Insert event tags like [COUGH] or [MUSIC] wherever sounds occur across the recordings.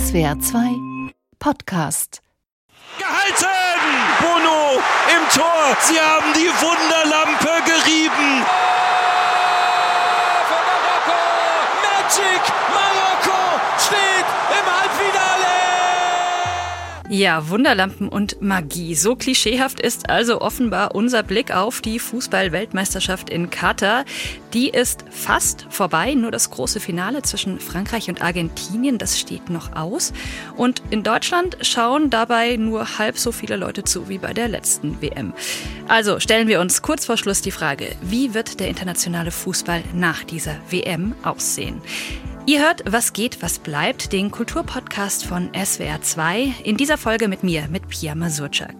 SWR 2 Podcast. Gehalten! Bono im Tor. Sie haben die Wunderlampe gerieben. Für Marokko! Magic! Marokko steht im Halbfinale! Ja, Wunderlampen und Magie. So klischeehaft ist also offenbar unser Blick auf die Fußball-Weltmeisterschaft in Katar. Die ist fast vorbei. Nur das große Finale zwischen Frankreich und Argentinien, das steht noch aus. Und in Deutschland schauen dabei nur halb so viele Leute zu wie bei der letzten WM. Also stellen wir uns kurz vor Schluss die Frage, wie wird der internationale Fußball nach dieser WM aussehen? Ihr hört Was geht, was bleibt, den Kulturpodcast von SWR 2. In dieser Folge mit mir, mit Pia Masurczak.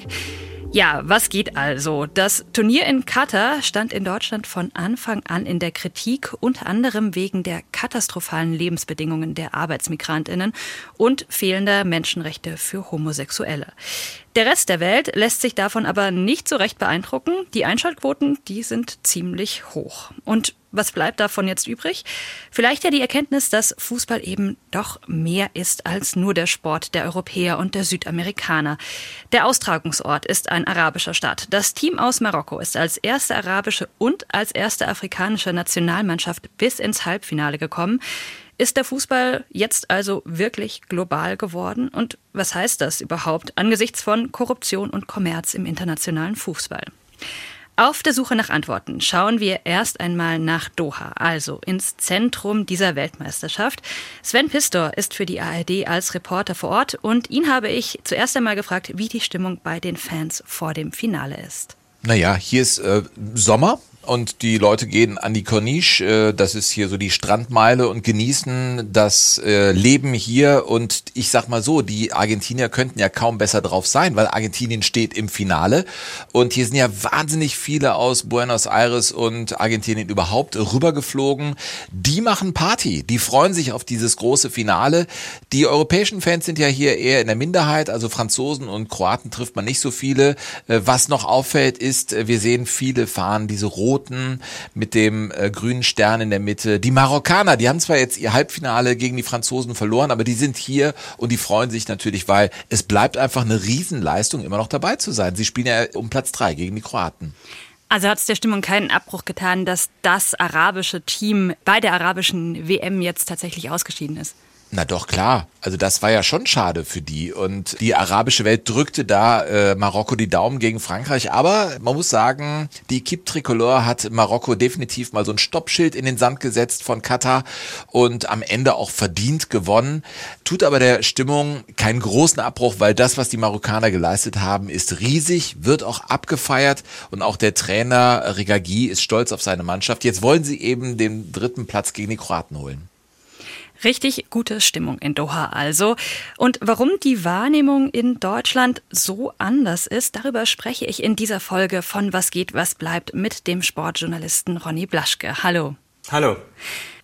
Ja, was geht also? Das Turnier in Katar stand in Deutschland von Anfang an in der Kritik, unter anderem wegen der katastrophalen Lebensbedingungen der Arbeitsmigrantinnen und fehlender Menschenrechte für Homosexuelle. Der Rest der Welt lässt sich davon aber nicht so recht beeindrucken. Die Einschaltquoten, die sind ziemlich hoch. Und was bleibt davon jetzt übrig? Vielleicht ja die Erkenntnis, dass Fußball eben doch mehr ist als nur der Sport der Europäer und der Südamerikaner. Der Austragungsort ist ein arabischer Staat. Das Team aus Marokko ist als erste arabische und als erste afrikanische Nationalmannschaft bis ins Halbfinale gekommen. Ist der Fußball jetzt also wirklich global geworden? Und was heißt das überhaupt angesichts von Korruption und Kommerz im internationalen Fußball? Auf der Suche nach Antworten schauen wir erst einmal nach Doha, also ins Zentrum dieser Weltmeisterschaft. Sven Pistor ist für die ARD als Reporter vor Ort und ihn habe ich zuerst einmal gefragt, wie die Stimmung bei den Fans vor dem Finale ist. Naja, hier ist äh, Sommer, und die Leute gehen an die Corniche, äh, das ist hier so die Strandmeile und genießen das äh, Leben hier und ich sag mal so, die Argentinier könnten ja kaum besser drauf sein, weil Argentinien steht im Finale und hier sind ja wahnsinnig viele aus Buenos Aires und Argentinien überhaupt rübergeflogen. Die machen Party, die freuen sich auf dieses große Finale. Die europäischen Fans sind ja hier eher in der Minderheit, also Franzosen und Kroaten trifft man nicht so viele. Äh, was noch auffällt ist, wir sehen viele fahren diese roten Roten mit dem äh, grünen Stern in der Mitte. Die Marokkaner, die haben zwar jetzt ihr Halbfinale gegen die Franzosen verloren, aber die sind hier und die freuen sich natürlich, weil es bleibt einfach eine Riesenleistung, immer noch dabei zu sein. Sie spielen ja um Platz drei gegen die Kroaten. Also hat es der Stimmung keinen Abbruch getan, dass das arabische Team bei der arabischen WM jetzt tatsächlich ausgeschieden ist? Na doch, klar. Also das war ja schon schade für die. Und die arabische Welt drückte da äh, Marokko die Daumen gegen Frankreich. Aber man muss sagen, die Equipe Tricolore hat Marokko definitiv mal so ein Stoppschild in den Sand gesetzt von Katar und am Ende auch verdient gewonnen. Tut aber der Stimmung keinen großen Abbruch, weil das, was die Marokkaner geleistet haben, ist riesig, wird auch abgefeiert. Und auch der Trainer Rigagi ist stolz auf seine Mannschaft. Jetzt wollen sie eben den dritten Platz gegen die Kroaten holen. Richtig gute Stimmung in Doha also. Und warum die Wahrnehmung in Deutschland so anders ist, darüber spreche ich in dieser Folge von Was geht, was bleibt mit dem Sportjournalisten Ronny Blaschke. Hallo. Hallo.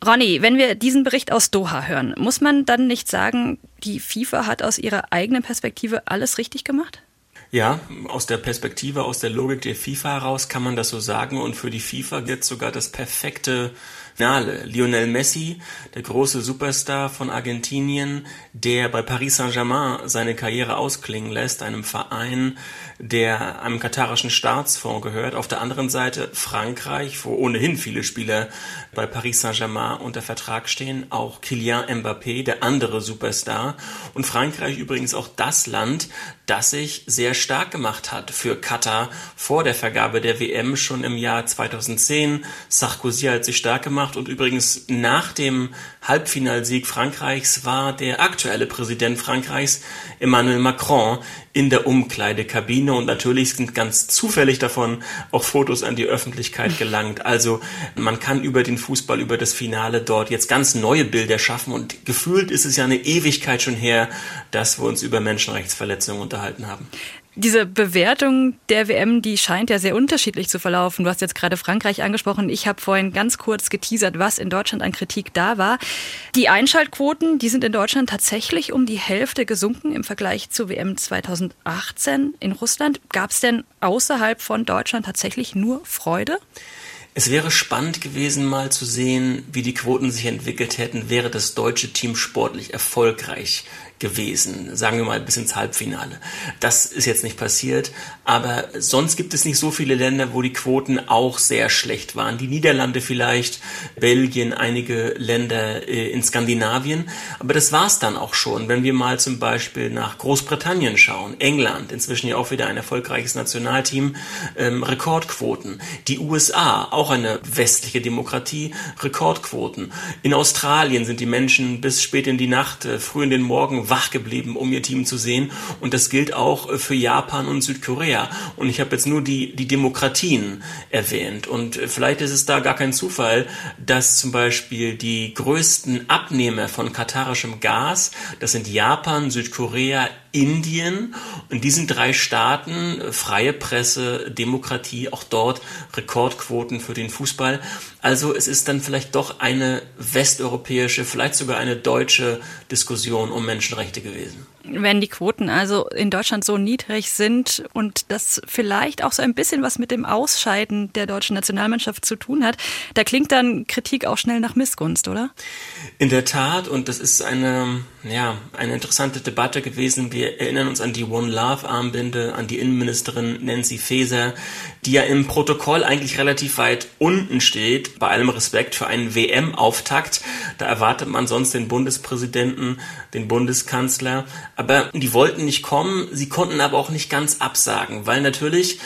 Ronny, wenn wir diesen Bericht aus Doha hören, muss man dann nicht sagen, die FIFA hat aus ihrer eigenen Perspektive alles richtig gemacht? Ja, aus der Perspektive, aus der Logik der FIFA heraus kann man das so sagen und für die FIFA es sogar das perfekte Finale. Lionel Messi, der große Superstar von Argentinien, der bei Paris Saint-Germain seine Karriere ausklingen lässt, einem Verein, der einem katarischen Staatsfonds gehört. Auf der anderen Seite Frankreich, wo ohnehin viele Spieler bei Paris Saint-Germain unter Vertrag stehen, auch Kylian Mbappé, der andere Superstar. Und Frankreich übrigens auch das Land, das sich sehr stark gemacht hat für Katar vor der Vergabe der WM schon im Jahr 2010. Sarkozy hat sich stark gemacht und übrigens nach dem Halbfinalsieg Frankreichs war der aktuelle Präsident Frankreichs, Emmanuel Macron, in der Umkleidekabine und natürlich sind ganz zufällig davon auch Fotos an die Öffentlichkeit [LAUGHS] gelangt. Also man kann über den Fußball, über das Finale dort jetzt ganz neue Bilder schaffen und gefühlt ist es ja eine Ewigkeit schon her, dass wir uns über Menschenrechtsverletzungen unterhalten haben. Diese Bewertung der WM, die scheint ja sehr unterschiedlich zu verlaufen. Du hast jetzt gerade Frankreich angesprochen. Ich habe vorhin ganz kurz geteasert, was in Deutschland an Kritik da war. Die Einschaltquoten, die sind in Deutschland tatsächlich um die Hälfte gesunken im Vergleich zur WM 2018 in Russland. Gab es denn außerhalb von Deutschland tatsächlich nur Freude? Es wäre spannend gewesen, mal zu sehen, wie die Quoten sich entwickelt hätten, wäre das deutsche Team sportlich erfolgreich gewesen, sagen wir mal bis ins Halbfinale. Das ist jetzt nicht passiert, aber sonst gibt es nicht so viele Länder, wo die Quoten auch sehr schlecht waren. Die Niederlande vielleicht, Belgien, einige Länder äh, in Skandinavien, aber das war's dann auch schon. Wenn wir mal zum Beispiel nach Großbritannien schauen, England, inzwischen ja auch wieder ein erfolgreiches Nationalteam, ähm, Rekordquoten. Die USA, auch eine westliche Demokratie, Rekordquoten. In Australien sind die Menschen bis spät in die Nacht, äh, früh in den Morgen wach geblieben, um ihr Team zu sehen. Und das gilt auch äh, für Japan und Südkorea. Und ich habe jetzt nur die, die Demokratien erwähnt. Und äh, vielleicht ist es da gar kein Zufall, dass zum Beispiel die größten Abnehmer von katarischem Gas, das sind Japan, Südkorea, Indien. In diesen drei Staaten, äh, freie Presse, Demokratie, auch dort Rekordquoten für den Fußball. Also es ist dann vielleicht doch eine westeuropäische, vielleicht sogar eine deutsche Diskussion um Menschenrechte gewesen. Wenn die Quoten also in Deutschland so niedrig sind und das vielleicht auch so ein bisschen was mit dem Ausscheiden der deutschen Nationalmannschaft zu tun hat, da klingt dann Kritik auch schnell nach Missgunst, oder? In der Tat, und das ist eine, ja, eine interessante Debatte gewesen. Wir erinnern uns an die One Love Armbinde, an die Innenministerin Nancy Faeser, die ja im Protokoll eigentlich relativ weit unten steht, bei allem Respekt für einen WM-Auftakt. Da erwartet man sonst den Bundespräsidenten, den Bundeskanzler. Aber die wollten nicht kommen, sie konnten aber auch nicht ganz absagen, weil natürlich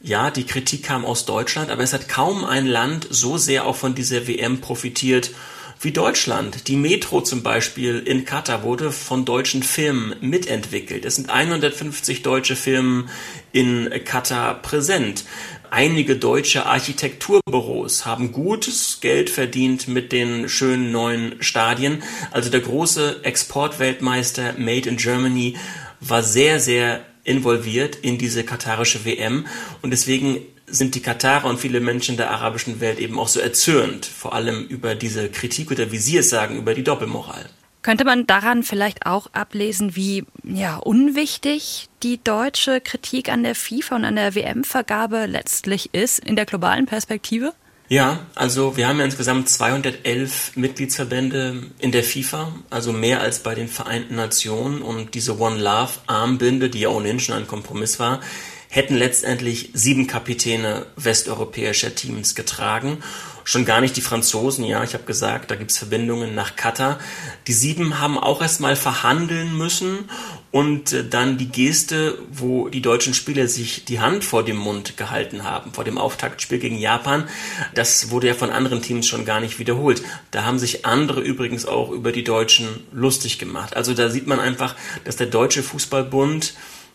ja, die Kritik kam aus Deutschland, aber es hat kaum ein Land so sehr auch von dieser WM profitiert wie Deutschland. Die Metro zum Beispiel in Katar wurde von deutschen Firmen mitentwickelt. Es sind 150 deutsche Firmen in Katar präsent. Einige deutsche Architekturbüros haben gutes Geld verdient mit den schönen neuen Stadien. Also der große Exportweltmeister Made in Germany war sehr, sehr involviert in diese katarische WM und deswegen sind die Katarer und viele Menschen der arabischen Welt eben auch so erzürnt, vor allem über diese Kritik oder wie Sie es sagen, über die Doppelmoral. Könnte man daran vielleicht auch ablesen, wie ja, unwichtig die deutsche Kritik an der FIFA und an der WM-Vergabe letztlich ist in der globalen Perspektive? Ja, also wir haben ja insgesamt 211 Mitgliedsverbände in der FIFA, also mehr als bei den Vereinten Nationen. Und diese One Love Armbinde, die ja ohnehin schon ein Kompromiss war, hätten letztendlich sieben Kapitäne westeuropäischer Teams getragen. Schon gar nicht die Franzosen, ja, ich habe gesagt, da gibt's Verbindungen nach Katar. Die sieben haben auch erstmal verhandeln müssen und äh, dann die Geste, wo die deutschen Spieler sich die Hand vor dem Mund gehalten haben, vor dem Auftaktspiel gegen Japan, das wurde ja von anderen Teams schon gar nicht wiederholt. Da haben sich andere übrigens auch über die Deutschen lustig gemacht. Also da sieht man einfach, dass der Deutsche Fußballbund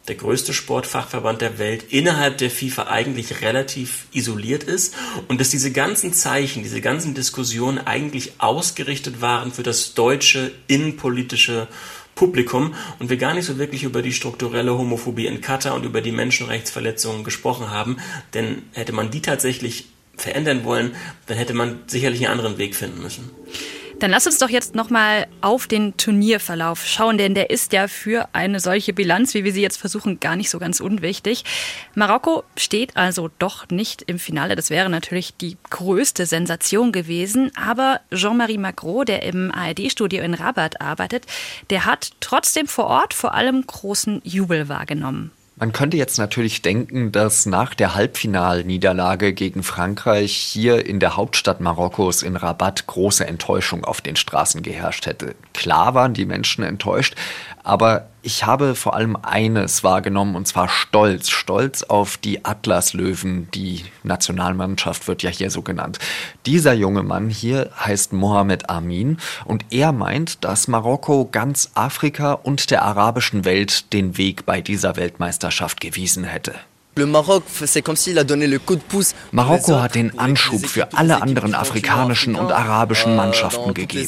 der größte Sportfachverband der Welt, innerhalb der FIFA eigentlich relativ isoliert ist und dass diese ganzen Zeichen, diese ganzen Diskussionen eigentlich ausgerichtet waren für das deutsche innenpolitische Publikum und wir gar nicht so wirklich über die strukturelle Homophobie in Katar und über die Menschenrechtsverletzungen gesprochen haben, denn hätte man die tatsächlich verändern wollen, dann hätte man sicherlich einen anderen Weg finden müssen. Dann lass uns doch jetzt nochmal auf den Turnierverlauf schauen, denn der ist ja für eine solche Bilanz, wie wir sie jetzt versuchen, gar nicht so ganz unwichtig. Marokko steht also doch nicht im Finale. Das wäre natürlich die größte Sensation gewesen. Aber Jean-Marie Macron, der im ARD-Studio in Rabat arbeitet, der hat trotzdem vor Ort vor allem großen Jubel wahrgenommen. Man könnte jetzt natürlich denken, dass nach der Halbfinalniederlage gegen Frankreich hier in der Hauptstadt Marokkos in Rabat große Enttäuschung auf den Straßen geherrscht hätte. Klar waren die Menschen enttäuscht, aber ich habe vor allem eines wahrgenommen, und zwar Stolz. Stolz auf die Atlaslöwen. Die Nationalmannschaft wird ja hier so genannt. Dieser junge Mann hier heißt Mohamed Amin und er meint, dass Marokko ganz Afrika und der arabischen Welt den Weg bei dieser Weltmeisterschaft gewiesen hätte. Marokko hat den Anschub für alle anderen afrikanischen und arabischen euh, Mannschaften gegeben.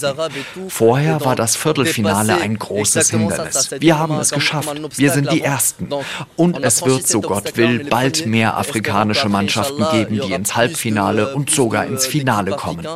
Vorher war das Viertelfinale ein großes Hindernis. Wir haben es geschafft. Wir sind die Ersten. Und es wird, so Gott will, bald mehr afrikanische Mannschaften geben, die ins Halbfinale und sogar ins Finale kommen.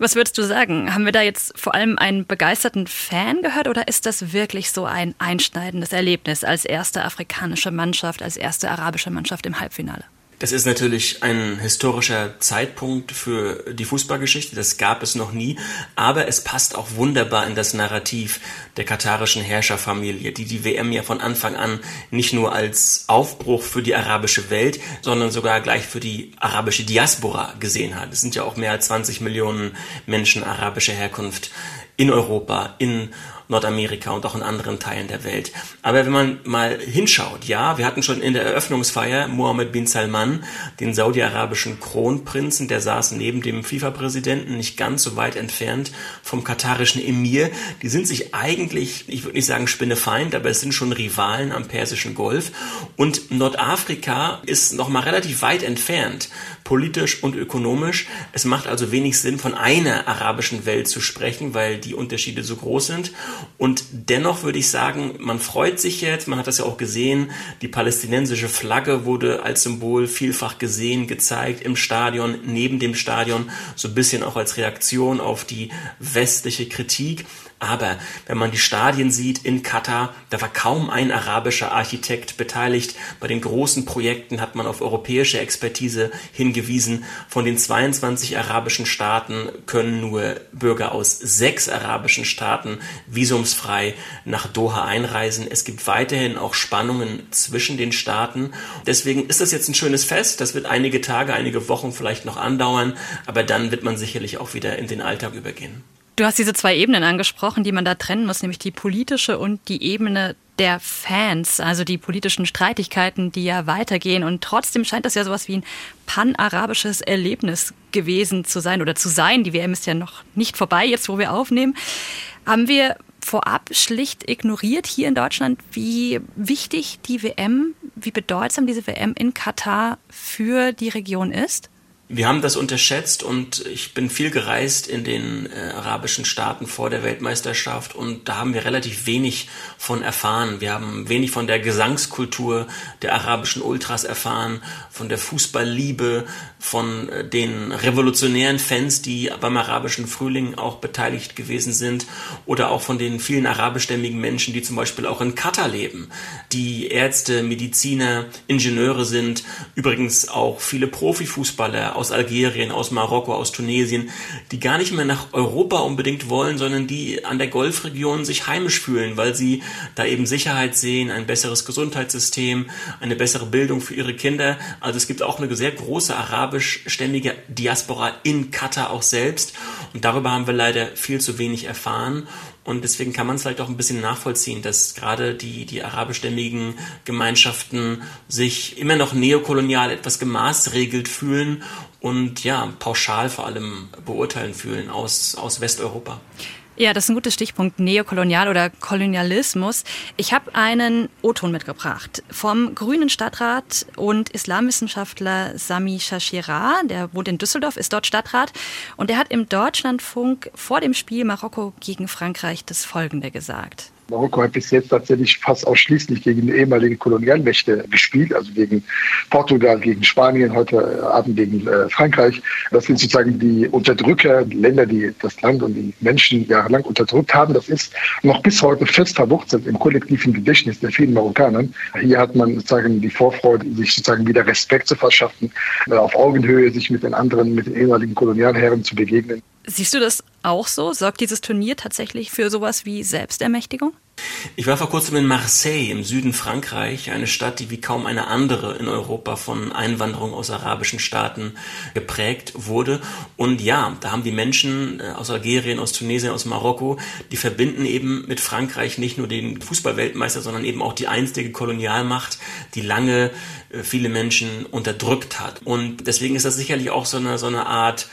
Was würdest du sagen? Haben wir da jetzt vor allem einen begeisterten Fan gehört oder ist das wirklich so ein einschneidendes Erlebnis als erste afrikanische Mannschaft, als erste arabische Mannschaft im Halbfinale? Das ist natürlich ein historischer Zeitpunkt für die Fußballgeschichte. Das gab es noch nie. Aber es passt auch wunderbar in das Narrativ der katarischen Herrscherfamilie, die die WM ja von Anfang an nicht nur als Aufbruch für die arabische Welt, sondern sogar gleich für die arabische Diaspora gesehen hat. Es sind ja auch mehr als 20 Millionen Menschen arabischer Herkunft in Europa, in Nordamerika und auch in anderen Teilen der Welt. Aber wenn man mal hinschaut, ja, wir hatten schon in der Eröffnungsfeier Mohammed bin Salman, den saudi-arabischen Kronprinzen, der saß neben dem FIFA-Präsidenten, nicht ganz so weit entfernt vom katarischen Emir. Die sind sich eigentlich, ich würde nicht sagen Spinnefeind, aber es sind schon Rivalen am Persischen Golf. Und Nordafrika ist noch mal relativ weit entfernt, politisch und ökonomisch. Es macht also wenig Sinn, von einer arabischen Welt zu sprechen, weil die Unterschiede so groß sind. Und dennoch würde ich sagen, man freut sich jetzt, man hat das ja auch gesehen, die palästinensische Flagge wurde als Symbol vielfach gesehen, gezeigt im Stadion, neben dem Stadion, so ein bisschen auch als Reaktion auf die westliche Kritik. Aber wenn man die Stadien sieht in Katar, da war kaum ein arabischer Architekt beteiligt. Bei den großen Projekten hat man auf europäische Expertise hingewiesen. Von den 22 arabischen Staaten können nur Bürger aus sechs arabischen Staaten visumsfrei nach Doha einreisen. Es gibt weiterhin auch Spannungen zwischen den Staaten. Deswegen ist das jetzt ein schönes Fest. Das wird einige Tage, einige Wochen vielleicht noch andauern. Aber dann wird man sicherlich auch wieder in den Alltag übergehen. Du hast diese zwei Ebenen angesprochen, die man da trennen muss, nämlich die politische und die Ebene der Fans, also die politischen Streitigkeiten, die ja weitergehen. Und trotzdem scheint das ja sowas wie ein panarabisches Erlebnis gewesen zu sein oder zu sein. Die WM ist ja noch nicht vorbei, jetzt wo wir aufnehmen. Haben wir vorab schlicht ignoriert hier in Deutschland, wie wichtig die WM, wie bedeutsam diese WM in Katar für die Region ist? Wir haben das unterschätzt und ich bin viel gereist in den äh, arabischen Staaten vor der Weltmeisterschaft und da haben wir relativ wenig von erfahren. Wir haben wenig von der Gesangskultur der arabischen Ultras erfahren, von der Fußballliebe, von äh, den revolutionären Fans, die beim arabischen Frühling auch beteiligt gewesen sind oder auch von den vielen arabischstämmigen Menschen, die zum Beispiel auch in Katar leben, die Ärzte, Mediziner, Ingenieure sind, übrigens auch viele Profifußballer aus Algerien, aus Marokko, aus Tunesien, die gar nicht mehr nach Europa unbedingt wollen, sondern die an der Golfregion sich heimisch fühlen, weil sie da eben Sicherheit sehen, ein besseres Gesundheitssystem, eine bessere Bildung für ihre Kinder. Also es gibt auch eine sehr große arabischstämmige Diaspora in Katar auch selbst. Und darüber haben wir leider viel zu wenig erfahren. Und deswegen kann man es vielleicht auch ein bisschen nachvollziehen, dass gerade die, die arabischstämmigen Gemeinschaften sich immer noch neokolonial etwas gemaßregelt fühlen und ja, pauschal vor allem beurteilen fühlen aus, aus Westeuropa. Ja, das ist ein guter Stichpunkt, Neokolonial oder Kolonialismus. Ich habe einen O-Ton mitgebracht vom grünen Stadtrat und Islamwissenschaftler Sami Shashira, der wohnt in Düsseldorf, ist dort Stadtrat und der hat im Deutschlandfunk vor dem Spiel Marokko gegen Frankreich das Folgende gesagt. Marokko hat bis jetzt tatsächlich fast ausschließlich gegen die ehemaligen Kolonialmächte gespielt, also gegen Portugal, gegen Spanien, heute Abend gegen äh, Frankreich. Das sind sozusagen die Unterdrücker, die Länder, die das Land und die Menschen jahrelang unterdrückt haben. Das ist noch bis heute fest verwurzelt im kollektiven Gedächtnis der vielen Marokkaner. Hier hat man sozusagen die Vorfreude, sich sozusagen wieder Respekt zu verschaffen, äh, auf Augenhöhe sich mit den anderen, mit den ehemaligen Kolonialherren zu begegnen. Siehst du das auch so? Sorgt dieses Turnier tatsächlich für sowas wie Selbstermächtigung? Ich war vor kurzem in Marseille im Süden Frankreich, eine Stadt, die wie kaum eine andere in Europa von Einwanderung aus arabischen Staaten geprägt wurde. Und ja, da haben die Menschen äh, aus Algerien, aus Tunesien, aus Marokko, die verbinden eben mit Frankreich nicht nur den Fußballweltmeister, sondern eben auch die einstige Kolonialmacht, die lange äh, viele Menschen unterdrückt hat. Und deswegen ist das sicherlich auch so eine, so eine Art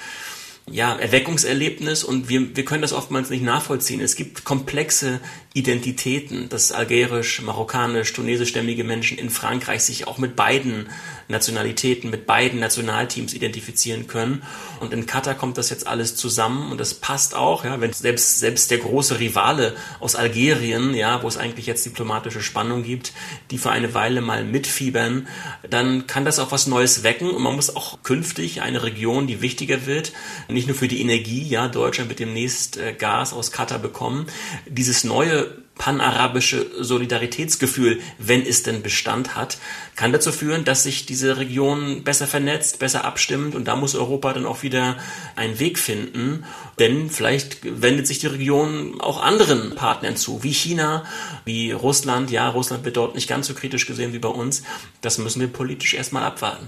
ja, Erweckungserlebnis und wir, wir können das oftmals nicht nachvollziehen. Es gibt komplexe Identitäten, dass algerisch, marokkanisch, tunesischstämmige Menschen in Frankreich sich auch mit beiden Nationalitäten, mit beiden Nationalteams identifizieren können. Und in Katar kommt das jetzt alles zusammen und das passt auch, ja, wenn selbst, selbst der große Rivale aus Algerien, ja, wo es eigentlich jetzt diplomatische Spannung gibt, die für eine Weile mal mitfiebern, dann kann das auch was Neues wecken und man muss auch künftig eine Region, die wichtiger wird, nicht nur für die Energie, ja, Deutschland wird demnächst äh, Gas aus Katar bekommen, dieses neue panarabische Solidaritätsgefühl, wenn es denn Bestand hat, kann dazu führen, dass sich diese Region besser vernetzt, besser abstimmt und da muss Europa dann auch wieder einen Weg finden, denn vielleicht wendet sich die Region auch anderen Partnern zu, wie China, wie Russland. Ja, Russland wird dort nicht ganz so kritisch gesehen wie bei uns. Das müssen wir politisch erstmal abwarten.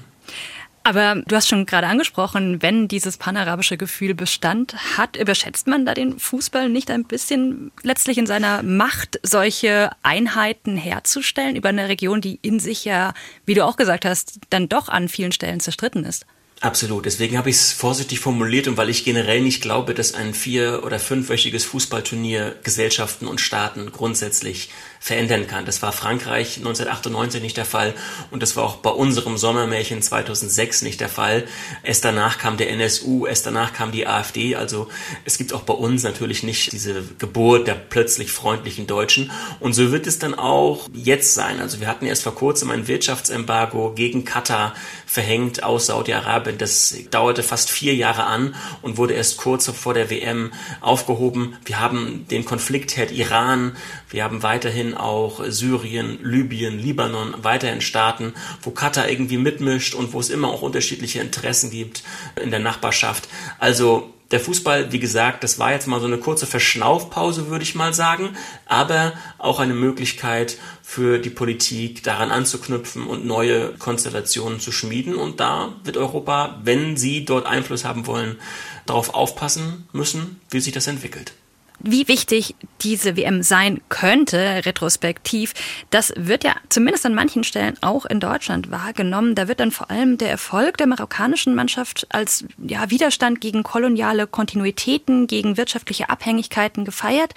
Aber du hast schon gerade angesprochen, wenn dieses panarabische Gefühl Bestand hat, überschätzt man da den Fußball nicht ein bisschen letztlich in seiner Macht, solche Einheiten herzustellen über eine Region, die in sich ja, wie du auch gesagt hast, dann doch an vielen Stellen zerstritten ist? Absolut. Deswegen habe ich es vorsichtig formuliert und weil ich generell nicht glaube, dass ein vier- oder fünfwöchiges Fußballturnier Gesellschaften und Staaten grundsätzlich verändern kann. Das war Frankreich 1998 nicht der Fall und das war auch bei unserem Sommermärchen 2006 nicht der Fall. Erst danach kam der NSU, erst danach kam die AfD. Also es gibt auch bei uns natürlich nicht diese Geburt der plötzlich freundlichen Deutschen. Und so wird es dann auch jetzt sein. Also wir hatten erst vor kurzem ein Wirtschaftsembargo gegen Katar verhängt aus Saudi-Arabien. Das dauerte fast vier Jahre an und wurde erst kurz vor der WM aufgehoben. Wir haben den Konfliktherd Iran. Wir haben weiterhin auch Syrien, Libyen, Libanon, weiterhin Staaten, wo Katar irgendwie mitmischt und wo es immer auch unterschiedliche Interessen gibt in der Nachbarschaft. Also der Fußball, wie gesagt, das war jetzt mal so eine kurze Verschnaufpause, würde ich mal sagen, aber auch eine Möglichkeit für die Politik, daran anzuknüpfen und neue Konstellationen zu schmieden. Und da wird Europa, wenn sie dort Einfluss haben wollen, darauf aufpassen müssen, wie sich das entwickelt wie wichtig diese WM sein könnte, retrospektiv, das wird ja zumindest an manchen Stellen auch in Deutschland wahrgenommen. Da wird dann vor allem der Erfolg der marokkanischen Mannschaft als ja, Widerstand gegen koloniale Kontinuitäten, gegen wirtschaftliche Abhängigkeiten gefeiert.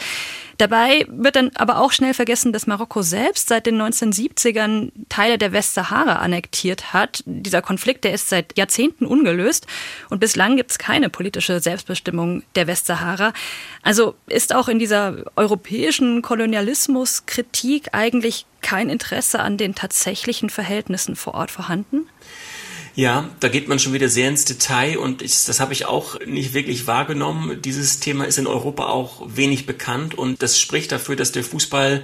Dabei wird dann aber auch schnell vergessen, dass Marokko selbst seit den 1970ern Teile der Westsahara annektiert hat. Dieser Konflikt, der ist seit Jahrzehnten ungelöst und bislang gibt es keine politische Selbstbestimmung der Westsahara. Also ist auch in dieser europäischen Kolonialismuskritik eigentlich kein Interesse an den tatsächlichen Verhältnissen vor Ort vorhanden? Ja, da geht man schon wieder sehr ins Detail und ich, das habe ich auch nicht wirklich wahrgenommen. Dieses Thema ist in Europa auch wenig bekannt und das spricht dafür, dass der Fußball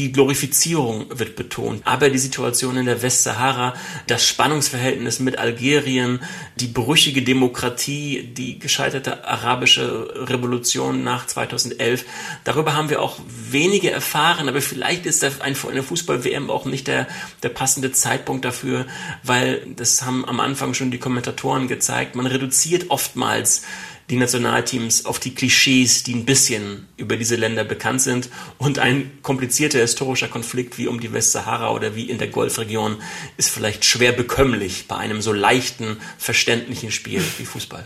die Glorifizierung wird betont. Aber die Situation in der Westsahara, das Spannungsverhältnis mit Algerien, die brüchige Demokratie, die gescheiterte arabische Revolution nach 2011, darüber haben wir auch wenige erfahren. Aber vielleicht ist eine Fußball-WM auch nicht der, der passende Zeitpunkt dafür, weil das haben am Anfang schon die Kommentatoren gezeigt. Man reduziert oftmals die Nationalteams auf die Klischees, die ein bisschen über diese Länder bekannt sind. Und ein komplizierter historischer Konflikt wie um die Westsahara oder wie in der Golfregion ist vielleicht schwer bekömmlich bei einem so leichten, verständlichen Spiel wie Fußball.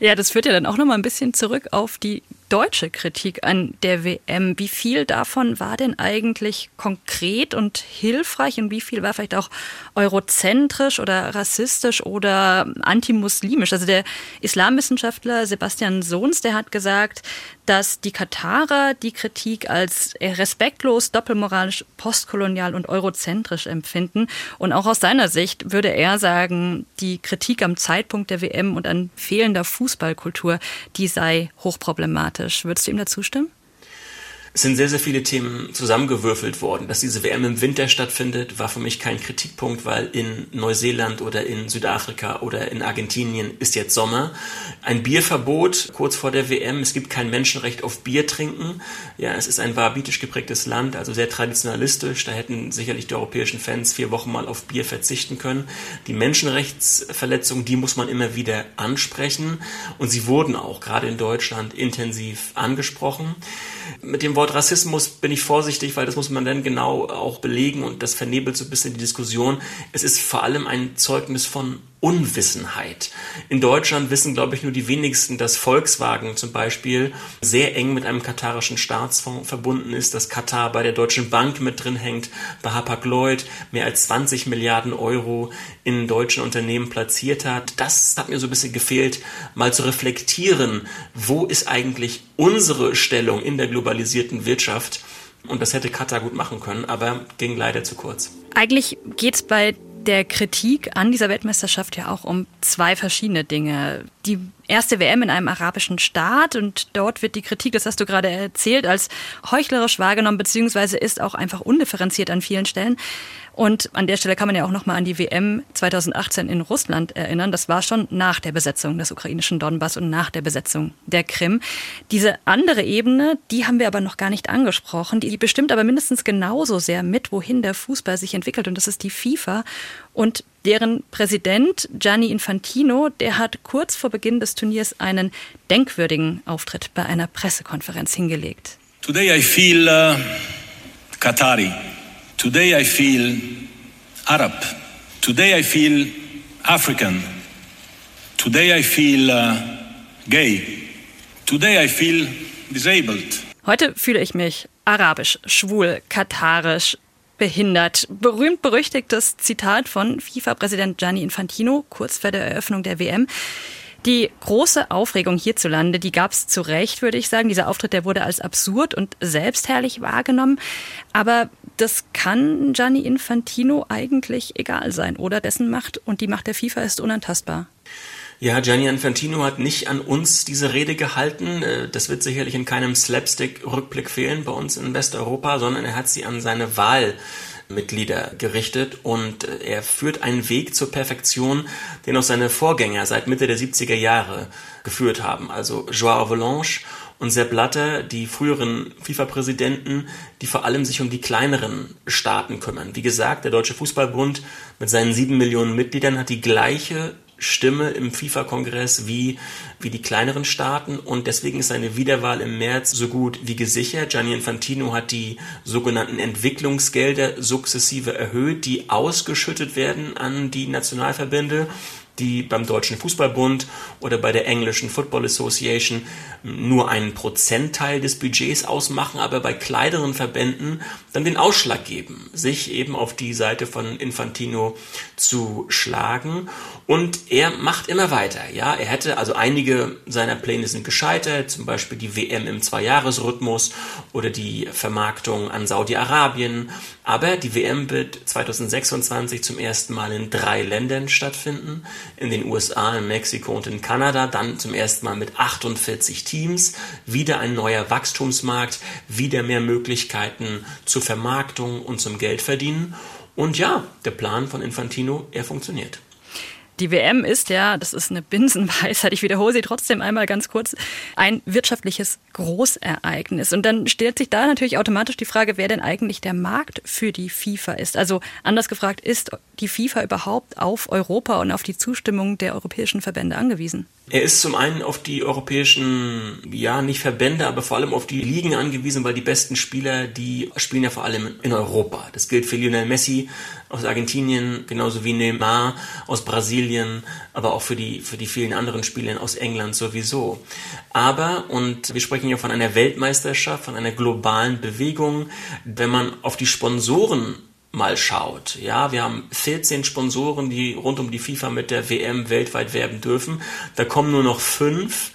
Ja, das führt ja dann auch noch mal ein bisschen zurück auf die deutsche Kritik an der WM. Wie viel davon war denn eigentlich konkret und hilfreich und wie viel war vielleicht auch eurozentrisch oder rassistisch oder antimuslimisch? Also der Islamwissenschaftler Sebastian Sohns, der hat gesagt, dass die Katarer die Kritik als respektlos, doppelmoralisch, postkolonial und eurozentrisch empfinden. Und auch aus seiner Sicht würde er sagen, die Kritik am Zeitpunkt der WM und an fehlender Fußballkultur, die sei hochproblematisch. problematisch. Würdest du ihm dazu stimmen? Es sind sehr, sehr viele Themen zusammengewürfelt worden. Dass diese WM im Winter stattfindet, war für mich kein Kritikpunkt, weil in Neuseeland oder in Südafrika oder in Argentinien ist jetzt Sommer. Ein Bierverbot kurz vor der WM. Es gibt kein Menschenrecht auf Bier trinken. Ja, es ist ein wahhabitisch geprägtes Land, also sehr traditionalistisch. Da hätten sicherlich die europäischen Fans vier Wochen mal auf Bier verzichten können. Die Menschenrechtsverletzungen, die muss man immer wieder ansprechen. Und sie wurden auch gerade in Deutschland intensiv angesprochen. Mit dem Wort Rassismus bin ich vorsichtig, weil das muss man dann genau auch belegen und das vernebelt so ein bisschen die Diskussion. Es ist vor allem ein Zeugnis von Unwissenheit. In Deutschland wissen, glaube ich, nur die wenigsten, dass Volkswagen zum Beispiel sehr eng mit einem katarischen Staatsfonds verbunden ist, dass Katar bei der Deutschen Bank mit drin hängt, bei Hapag-Lloyd mehr als 20 Milliarden Euro in deutschen Unternehmen platziert hat. Das hat mir so ein bisschen gefehlt, mal zu reflektieren, wo ist eigentlich unsere Stellung in der globalisierten Wirtschaft? Und das hätte Katar gut machen können, aber ging leider zu kurz. Eigentlich geht es bei der Kritik an dieser Weltmeisterschaft ja auch um zwei verschiedene Dinge. die erste WM in einem arabischen Staat und dort wird die Kritik, das hast du gerade erzählt, als heuchlerisch wahrgenommen, beziehungsweise ist auch einfach undifferenziert an vielen Stellen. Und an der Stelle kann man ja auch nochmal an die WM 2018 in Russland erinnern. Das war schon nach der Besetzung des ukrainischen Donbass und nach der Besetzung der Krim. Diese andere Ebene, die haben wir aber noch gar nicht angesprochen. Die bestimmt aber mindestens genauso sehr mit, wohin der Fußball sich entwickelt. Und das ist die FIFA. Und deren Präsident Gianni Infantino, der hat kurz vor Beginn des Turniers einen denkwürdigen Auftritt bei einer Pressekonferenz hingelegt. Today I feel uh, Qatari. Today I feel Arab. Today I feel African. Today I feel uh, gay. Today I feel disabled. Heute fühle ich mich arabisch, schwul, katarisch, behindert. Berühmt berüchtigtes Zitat von FIFA-Präsident Gianni Infantino kurz vor der Eröffnung der WM. Die große Aufregung hierzulande, die gab es zu Recht, würde ich sagen. Dieser Auftritt, der wurde als absurd und selbstherrlich wahrgenommen. Aber das kann Gianni Infantino eigentlich egal sein, oder? Dessen Macht und die Macht der FIFA ist unantastbar. Ja, Gianni Infantino hat nicht an uns diese Rede gehalten. Äh, das wird sicherlich in keinem Slapstick-Rückblick fehlen bei uns in Westeuropa, sondern er hat sie an seine Wahl Mitglieder gerichtet und äh, er führt einen Weg zur Perfektion, den auch seine Vorgänger seit Mitte der 70er Jahre geführt haben. Also Joao Avalanche und Sepp Blatter, die früheren FIFA-Präsidenten, die vor allem sich um die kleineren Staaten kümmern. Wie gesagt, der Deutsche Fußballbund mit seinen sieben Millionen Mitgliedern hat die gleiche Stimme im FIFA-Kongress wie, wie die kleineren Staaten und deswegen ist seine Wiederwahl im März so gut wie gesichert. Gianni Infantino hat die sogenannten Entwicklungsgelder sukzessive erhöht, die ausgeschüttet werden an die Nationalverbände die beim Deutschen Fußballbund oder bei der englischen Football Association nur einen Prozentteil des Budgets ausmachen, aber bei kleineren Verbänden dann den Ausschlag geben, sich eben auf die Seite von Infantino zu schlagen. Und er macht immer weiter. Ja, er hätte also einige seiner Pläne sind gescheitert, zum Beispiel die WM im Zweijahresrhythmus oder die Vermarktung an Saudi-Arabien. Aber die WM wird 2026 zum ersten Mal in drei Ländern stattfinden in den USA, in Mexiko und in Kanada, dann zum ersten Mal mit 48 Teams, wieder ein neuer Wachstumsmarkt, wieder mehr Möglichkeiten zur Vermarktung und zum Geldverdienen. Und ja, der Plan von Infantino, er funktioniert. Die WM ist ja, das ist eine Binsenweisheit, ich wiederhole sie trotzdem einmal ganz kurz, ein wirtschaftliches Großereignis. Und dann stellt sich da natürlich automatisch die Frage, wer denn eigentlich der Markt für die FIFA ist. Also anders gefragt, ist die FIFA überhaupt auf Europa und auf die Zustimmung der europäischen Verbände angewiesen? Er ist zum einen auf die europäischen, ja, nicht Verbände, aber vor allem auf die Ligen angewiesen, weil die besten Spieler, die spielen ja vor allem in Europa. Das gilt für Lionel Messi aus Argentinien, genauso wie Neymar aus Brasilien, aber auch für die, für die vielen anderen Spieler aus England sowieso. Aber, und wir sprechen ja von einer Weltmeisterschaft, von einer globalen Bewegung, wenn man auf die Sponsoren mal schaut. Ja, wir haben 14 Sponsoren, die rund um die FIFA mit der WM weltweit werben dürfen. Da kommen nur noch fünf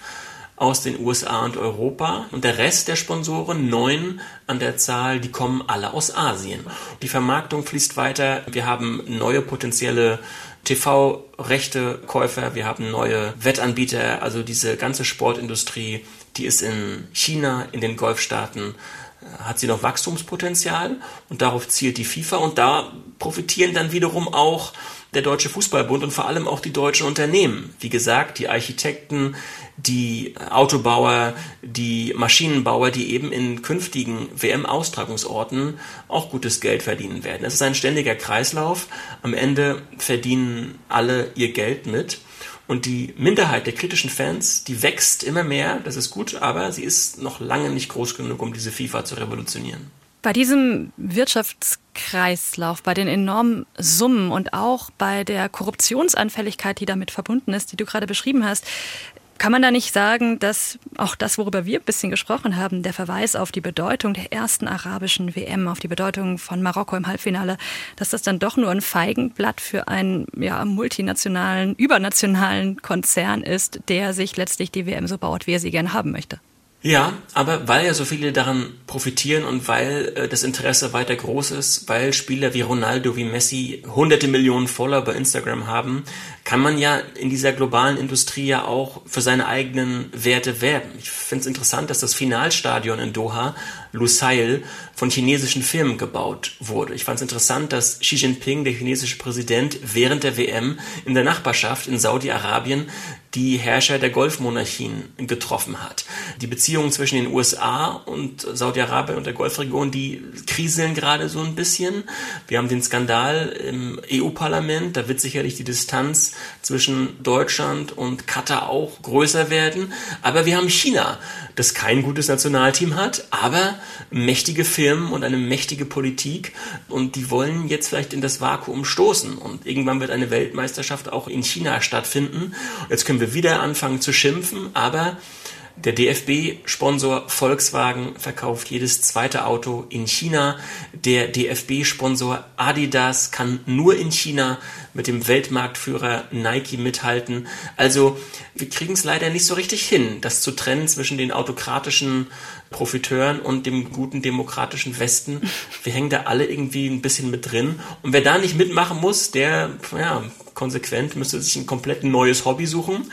aus den USA und Europa und der Rest der Sponsoren, neun an der Zahl, die kommen alle aus Asien. Die Vermarktung fließt weiter. Wir haben neue potenzielle TV-Rechte-Käufer, wir haben neue Wettanbieter, also diese ganze Sportindustrie, die ist in China, in den Golfstaaten hat sie noch Wachstumspotenzial und darauf zielt die FIFA und da profitieren dann wiederum auch der Deutsche Fußballbund und vor allem auch die deutschen Unternehmen. Wie gesagt, die Architekten, die Autobauer, die Maschinenbauer, die eben in künftigen WM-Austragungsorten auch gutes Geld verdienen werden. Es ist ein ständiger Kreislauf. Am Ende verdienen alle ihr Geld mit. Und die Minderheit der kritischen Fans, die wächst immer mehr, das ist gut, aber sie ist noch lange nicht groß genug, um diese FIFA zu revolutionieren. Bei diesem Wirtschaftskreislauf, bei den enormen Summen und auch bei der Korruptionsanfälligkeit, die damit verbunden ist, die du gerade beschrieben hast, kann man da nicht sagen, dass auch das, worüber wir ein bisschen gesprochen haben, der Verweis auf die Bedeutung der ersten arabischen WM, auf die Bedeutung von Marokko im Halbfinale, dass das dann doch nur ein Feigenblatt für einen ja, multinationalen, übernationalen Konzern ist, der sich letztlich die WM so baut, wie er sie gern haben möchte? Ja, aber weil ja so viele daran profitieren und weil äh, das Interesse weiter groß ist, weil Spieler wie Ronaldo, wie Messi hunderte Millionen Follower bei Instagram haben, kann man ja in dieser globalen Industrie ja auch für seine eigenen Werte werben. Ich finde es interessant, dass das Finalstadion in Doha, Lusail, von chinesischen Firmen gebaut wurde. Ich fand es interessant, dass Xi Jinping, der chinesische Präsident, während der WM in der Nachbarschaft in Saudi-Arabien die Herrscher der Golfmonarchien getroffen hat. Die Beziehungen zwischen den USA und Saudi-Arabien und der Golfregion, die kriseln gerade so ein bisschen. Wir haben den Skandal im EU-Parlament, da wird sicherlich die Distanz zwischen Deutschland und Katar auch größer werden. Aber wir haben China, das kein gutes Nationalteam hat, aber mächtige Firmen und eine mächtige Politik und die wollen jetzt vielleicht in das Vakuum stoßen und irgendwann wird eine Weltmeisterschaft auch in China stattfinden. Jetzt können wir wieder anfangen zu schimpfen, aber der DFB-Sponsor Volkswagen verkauft jedes zweite Auto in China. Der DFB-Sponsor Adidas kann nur in China mit dem Weltmarktführer Nike mithalten. Also wir kriegen es leider nicht so richtig hin, das zu trennen zwischen den autokratischen Profiteuren und dem guten demokratischen Westen. Wir hängen da alle irgendwie ein bisschen mit drin. Und wer da nicht mitmachen muss, der, ja, konsequent müsste sich ein komplett neues Hobby suchen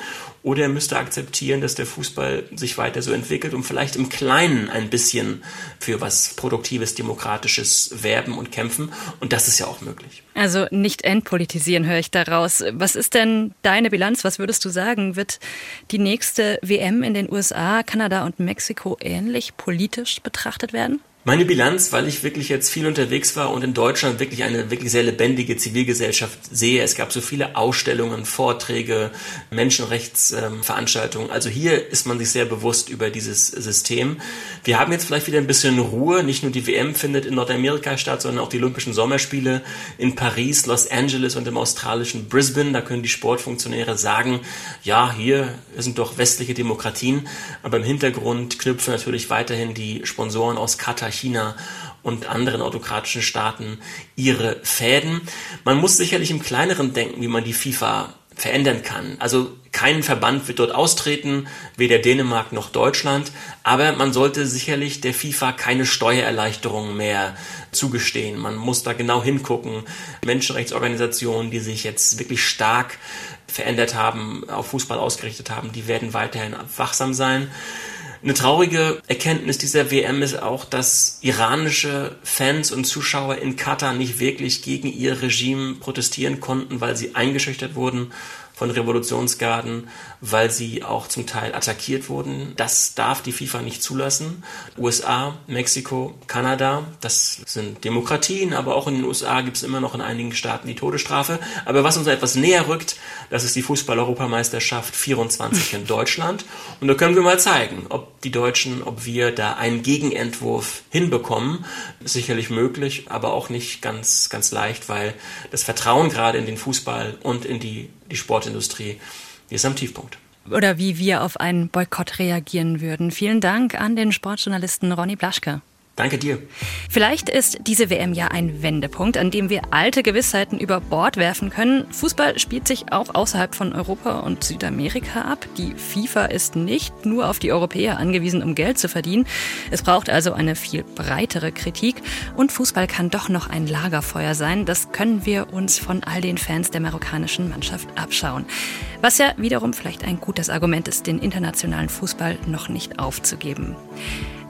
oder er müsste akzeptieren, dass der Fußball sich weiter so entwickelt und vielleicht im Kleinen ein bisschen für was Produktives, Demokratisches werben und kämpfen. Und das ist ja auch möglich. Also nicht entpolitisieren, höre ich daraus. Was ist denn deine Bilanz? Was würdest du sagen? Wird die nächste WM in den USA, Kanada und Mexiko ähnlich politisch betrachtet werden? Meine Bilanz, weil ich wirklich jetzt viel unterwegs war und in Deutschland wirklich eine wirklich sehr lebendige Zivilgesellschaft sehe. Es gab so viele Ausstellungen, Vorträge, Menschenrechtsveranstaltungen. also hier ist man sich sehr bewusst über dieses System. Wir haben jetzt vielleicht wieder ein bisschen Ruhe. Nicht nur die WM findet in Nordamerika statt, sondern auch die Olympischen Sommerspiele in Paris, Los Angeles und im australischen Brisbane. Da können die Sportfunktionäre sagen, ja, hier sind doch westliche Demokratien. Aber im Hintergrund knüpfen natürlich weiterhin die Sponsoren aus Katar, China und anderen autokratischen Staaten ihre Fäden. Man muss sicherlich im kleineren denken, wie man die FIFA verändern kann. Also kein Verband wird dort austreten, weder Dänemark noch Deutschland, aber man sollte sicherlich der FIFA keine Steuererleichterungen mehr zugestehen. Man muss da genau hingucken. Menschenrechtsorganisationen, die sich jetzt wirklich stark verändert haben, auf Fußball ausgerichtet haben, die werden weiterhin wachsam sein. Eine traurige Erkenntnis dieser WM ist auch, dass iranische Fans und Zuschauer in Katar nicht wirklich gegen ihr Regime protestieren konnten, weil sie eingeschüchtert wurden von Revolutionsgarden, weil sie auch zum Teil attackiert wurden. Das darf die FIFA nicht zulassen. USA, Mexiko, Kanada, das sind Demokratien, aber auch in den USA gibt es immer noch in einigen Staaten die Todesstrafe. Aber was uns etwas näher rückt, das ist die Fußball-Europameisterschaft 24 in Deutschland. Und da können wir mal zeigen, ob die Deutschen, ob wir da einen Gegenentwurf hinbekommen. Ist sicherlich möglich, aber auch nicht ganz, ganz leicht, weil das Vertrauen gerade in den Fußball und in die die Sportindustrie, die ist am Tiefpunkt. Oder wie wir auf einen Boykott reagieren würden. Vielen Dank an den Sportjournalisten Ronny Blaschke. Danke dir. Vielleicht ist diese WM ja ein Wendepunkt, an dem wir alte Gewissheiten über Bord werfen können. Fußball spielt sich auch außerhalb von Europa und Südamerika ab. Die FIFA ist nicht nur auf die Europäer angewiesen, um Geld zu verdienen. Es braucht also eine viel breitere Kritik. Und Fußball kann doch noch ein Lagerfeuer sein. Das können wir uns von all den Fans der marokkanischen Mannschaft abschauen. Was ja wiederum vielleicht ein gutes Argument ist, den internationalen Fußball noch nicht aufzugeben.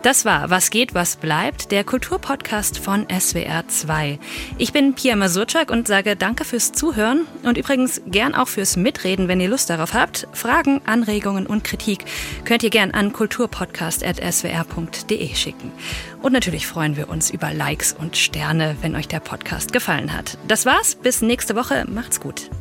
Das war Was geht, was bleibt, der Kulturpodcast von SWR 2. Ich bin Pia Masurczak und sage danke fürs Zuhören und übrigens gern auch fürs Mitreden, wenn ihr Lust darauf habt. Fragen, Anregungen und Kritik könnt ihr gern an kulturpodcast.swr.de schicken. Und natürlich freuen wir uns über Likes und Sterne, wenn euch der Podcast gefallen hat. Das war's, bis nächste Woche, macht's gut.